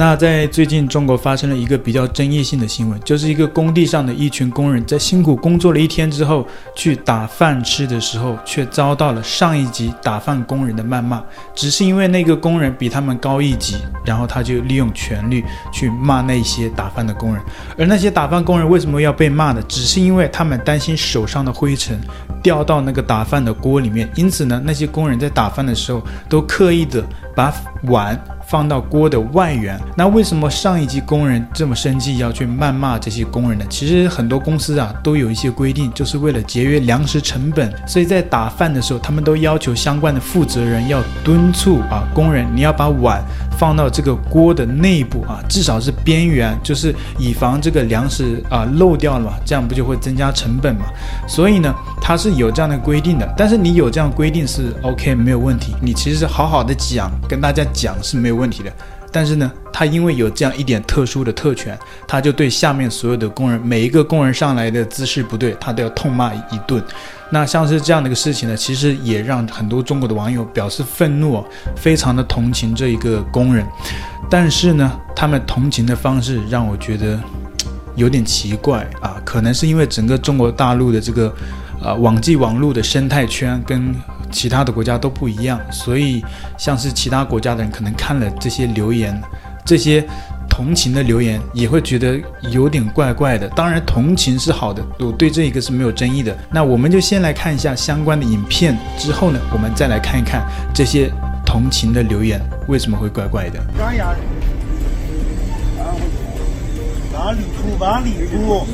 那在最近中国发生了一个比较争议性的新闻，就是一个工地上的一群工人在辛苦工作了一天之后，去打饭吃的时候，却遭到了上一级打饭工人的谩骂，只是因为那个工人比他们高一级，然后他就利用权力去骂那些打饭的工人，而那些打饭工人为什么要被骂呢？只是因为他们担心手上的灰尘掉到那个打饭的锅里面，因此呢，那些工人在打饭的时候都刻意的把碗。放到锅的外缘，那为什么上一级工人这么生气要去谩骂这些工人呢？其实很多公司啊都有一些规定，就是为了节约粮食成本，所以在打饭的时候，他们都要求相关的负责人要敦促啊工人，你要把碗放到这个锅的内部啊，至少是边缘，就是以防这个粮食啊漏掉了嘛，这样不就会增加成本嘛？所以呢，它是有这样的规定的。但是你有这样规定是 OK 没有问题，你其实是好好的讲，跟大家讲是没有问题的，但是呢，他因为有这样一点特殊的特权，他就对下面所有的工人，每一个工人上来的姿势不对，他都要痛骂一顿。那像是这样的一个事情呢，其实也让很多中国的网友表示愤怒，非常的同情这一个工人。但是呢，他们同情的方式让我觉得有点奇怪啊，可能是因为整个中国大陆的这个啊网际网络的生态圈跟。其他的国家都不一样，所以像是其他国家的人可能看了这些留言，这些同情的留言，也会觉得有点怪怪的。当然，同情是好的，我对这一个是没有争议的。那我们就先来看一下相关的影片，之后呢，我们再来看一看这些同情的留言为什么会怪怪的。哪里土？哪里土？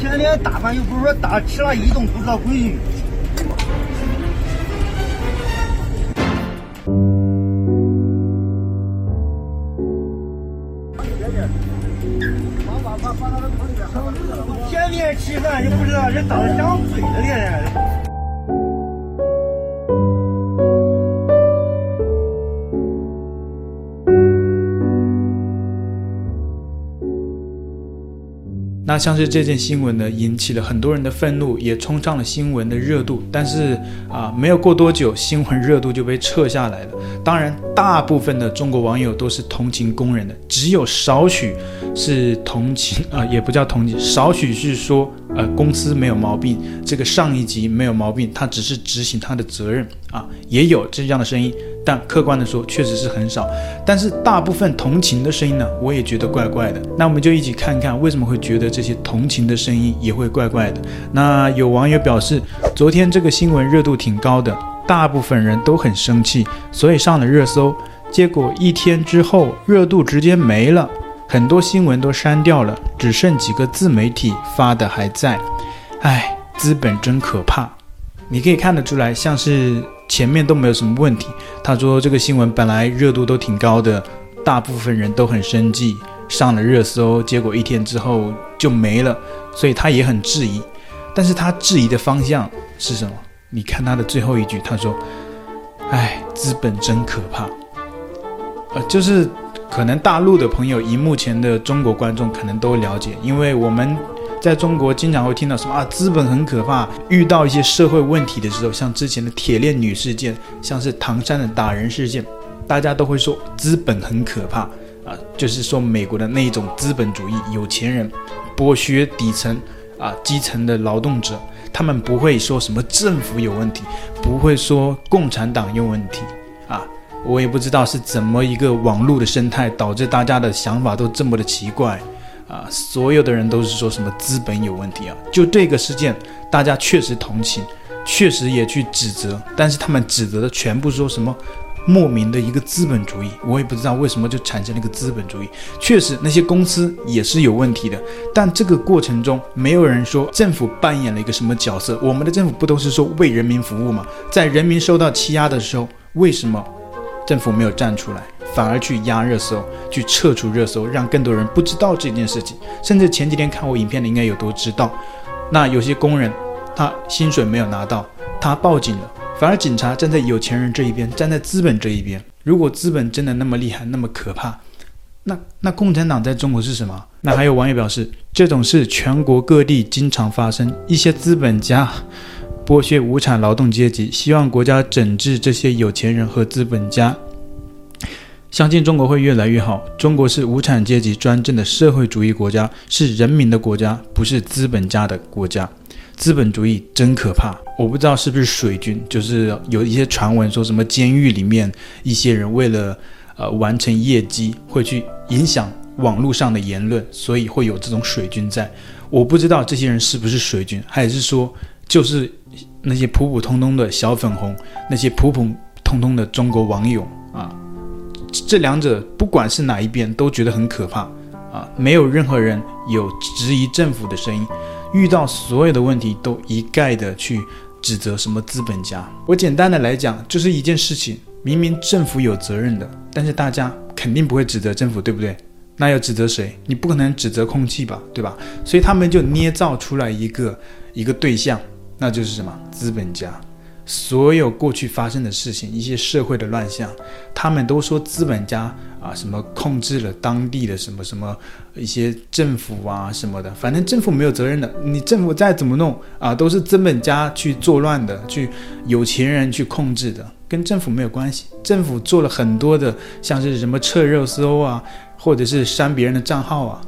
天天打饭又不是说打吃了一顿不知道规矩。天天吃饭又不知道人打的那像是这件新闻呢，引起了很多人的愤怒，也冲上了新闻的热度。但是啊，没有过多久，新闻热度就被撤下来了。当然，大部分的中国网友都是同情工人的，只有少许是同情 啊，也不叫同情，少许是说，呃，公司没有毛病，这个上一级没有毛病，他只是执行他的责任啊，也有这样的声音。但客观的说，确实是很少。但是大部分同情的声音呢，我也觉得怪怪的。那我们就一起看看为什么会觉得这些同情的声音也会怪怪的。那有网友表示，昨天这个新闻热度挺高的，大部分人都很生气，所以上了热搜。结果一天之后，热度直接没了，很多新闻都删掉了，只剩几个自媒体发的还在。唉，资本真可怕。你可以看得出来，像是。前面都没有什么问题。他说这个新闻本来热度都挺高的，大部分人都很生气，上了热搜，结果一天之后就没了，所以他也很质疑。但是他质疑的方向是什么？你看他的最后一句，他说：“哎，资本真可怕。”呃，就是可能大陆的朋友，以目前的中国观众可能都了解，因为我们。在中国经常会听到什么啊，资本很可怕。遇到一些社会问题的时候，像之前的铁链女事件，像是唐山的打人事件，大家都会说资本很可怕啊，就是说美国的那一种资本主义，有钱人剥削底层啊，基层的劳动者，他们不会说什么政府有问题，不会说共产党有问题啊。我也不知道是怎么一个网络的生态，导致大家的想法都这么的奇怪。啊，所有的人都是说什么资本有问题啊？就这个事件，大家确实同情，确实也去指责，但是他们指责的全部说什么莫名的一个资本主义，我也不知道为什么就产生了一个资本主义。确实那些公司也是有问题的，但这个过程中没有人说政府扮演了一个什么角色。我们的政府不都是说为人民服务吗？在人民受到欺压的时候，为什么政府没有站出来？反而去压热搜，去撤除热搜，让更多人不知道这件事情。甚至前几天看我影片的应该有都知道，那有些工人他薪水没有拿到，他报警了，反而警察站在有钱人这一边，站在资本这一边。如果资本真的那么厉害，那么可怕，那那共产党在中国是什么？那还有网友表示，这种事全国各地经常发生，一些资本家剥削无产劳动阶级，希望国家整治这些有钱人和资本家。相信中国会越来越好。中国是无产阶级专政的社会主义国家，是人民的国家，不是资本家的国家。资本主义真可怕，我不知道是不是水军，就是有一些传闻说什么监狱里面一些人为了呃完成业绩，会去影响网络上的言论，所以会有这种水军在。我不知道这些人是不是水军，还是说就是那些普普通通的小粉红，那些普普通通的中国网友啊。这两者不管是哪一边，都觉得很可怕啊！没有任何人有质疑政府的声音，遇到所有的问题都一概的去指责什么资本家。我简单的来讲，就是一件事情，明明政府有责任的，但是大家肯定不会指责政府，对不对？那要指责谁？你不可能指责空气吧，对吧？所以他们就捏造出来一个一个对象，那就是什么？资本家。所有过去发生的事情，一些社会的乱象，他们都说资本家啊，什么控制了当地的什么什么一些政府啊什么的，反正政府没有责任的，你政府再怎么弄啊，都是资本家去作乱的，去有钱人去控制的，跟政府没有关系。政府做了很多的，像是什么撤热搜啊，或者是删别人的账号啊，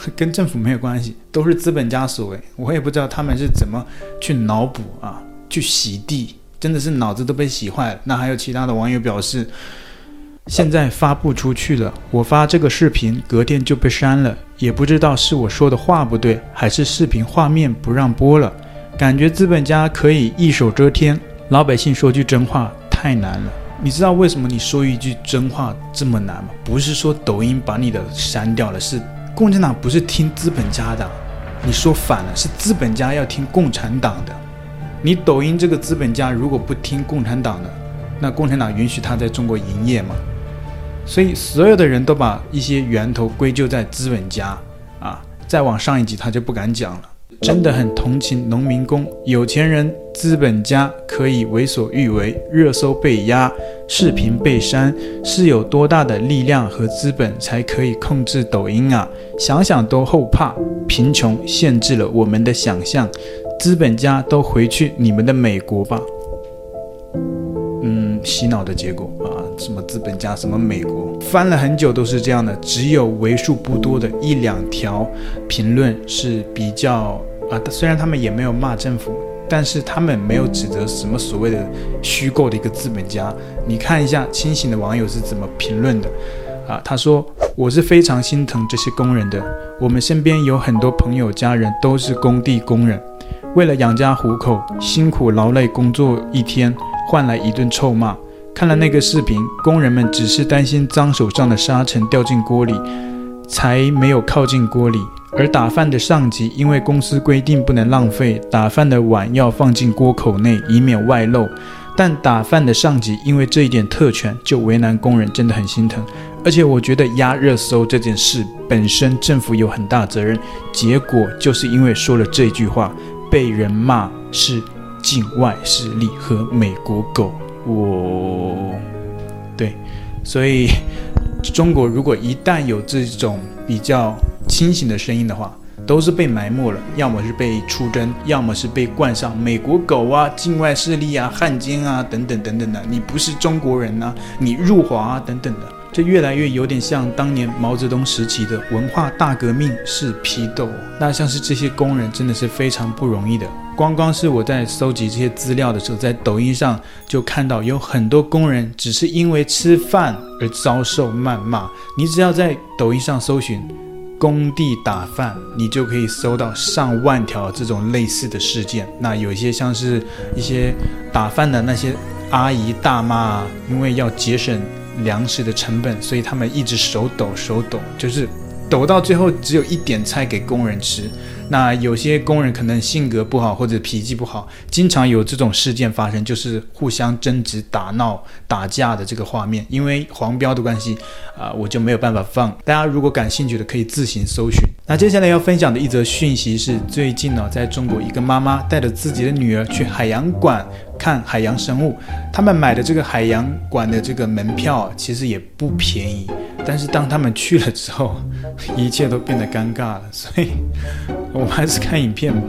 跟政府没有关系，都是资本家所为。我也不知道他们是怎么去脑补啊。去洗地，真的是脑子都被洗坏了。那还有其他的网友表示，现在发布出去了，我发这个视频，隔天就被删了，也不知道是我说的话不对，还是视频画面不让播了。感觉资本家可以一手遮天，老百姓说句真话太难了。你知道为什么你说一句真话这么难吗？不是说抖音把你的删掉了，是共产党不是听资本家的，你说反了，是资本家要听共产党的。你抖音这个资本家如果不听共产党的，那共产党允许他在中国营业吗？所以所有的人都把一些源头归咎在资本家啊。再往上一级他就不敢讲了。真的很同情农民工、有钱人、资本家可以为所欲为，热搜被压，视频被删，是有多大的力量和资本才可以控制抖音啊？想想都后怕。贫穷限制了我们的想象。资本家都回去你们的美国吧。嗯，洗脑的结果啊，什么资本家，什么美国，翻了很久都是这样的，只有为数不多的一两条评论是比较啊，虽然他们也没有骂政府，但是他们没有指责什么所谓的虚构的一个资本家。你看一下清醒的网友是怎么评论的啊？他说：“我是非常心疼这些工人的，我们身边有很多朋友家人都是工地工人。”为了养家糊口，辛苦劳累工作一天，换来一顿臭骂。看了那个视频，工人们只是担心脏手上的沙尘掉进锅里，才没有靠近锅里。而打饭的上级因为公司规定不能浪费，打饭的碗要放进锅口内，以免外漏。但打饭的上级因为这一点特权，就为难工人，真的很心疼。而且我觉得压热搜这件事本身，政府有很大责任。结果就是因为说了这句话。被人骂是境外势力和美国狗，我，对，所以中国如果一旦有这种比较清醒的声音的话，都是被埋没了，要么是被出征，要么是被冠上美国狗啊、境外势力啊、汉奸啊等等等等的，你不是中国人啊，你入华啊等等的。这越来越有点像当年毛泽东时期的文化大革命式批斗。那像是这些工人真的是非常不容易的。光光是我在搜集这些资料的时候，在抖音上就看到有很多工人只是因为吃饭而遭受谩骂。你只要在抖音上搜寻“工地打饭”，你就可以搜到上万条这种类似的事件。那有一些像是一些打饭的那些阿姨大妈啊，因为要节省。粮食的成本，所以他们一直手抖手抖，就是抖到最后只有一点菜给工人吃。那有些工人可能性格不好或者脾气不好，经常有这种事件发生，就是互相争执、打闹、打架的这个画面。因为黄标的关系，啊、我就没有办法放。大家如果感兴趣的，可以自行搜寻。那接下来要分享的一则讯息是，最近呢，在中国一个妈妈带着自己的女儿去海洋馆看海洋生物，他们买的这个海洋馆的这个门票其实也不便宜。但是当他们去了之后，一切都变得尴尬了，所以。我们还是看影片吧。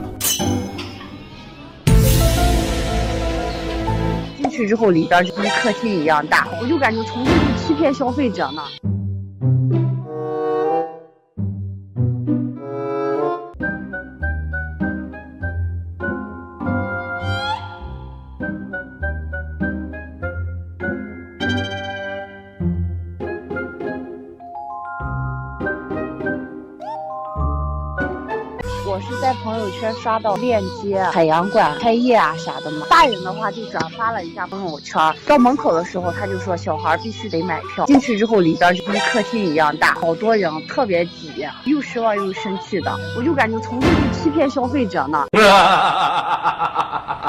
进去之后里边就跟客厅一样大，我就感觉纯粹是欺骗消费者呢。在朋友圈刷到链接，海洋馆开业啊啥的嘛。大人的话就转发了一下朋友圈。到门口的时候，他就说小孩必须得买票。进去之后，里边就跟客厅一样大，好多人，特别挤，又失望又生气的。我就感觉纯粹是欺骗消费者呢。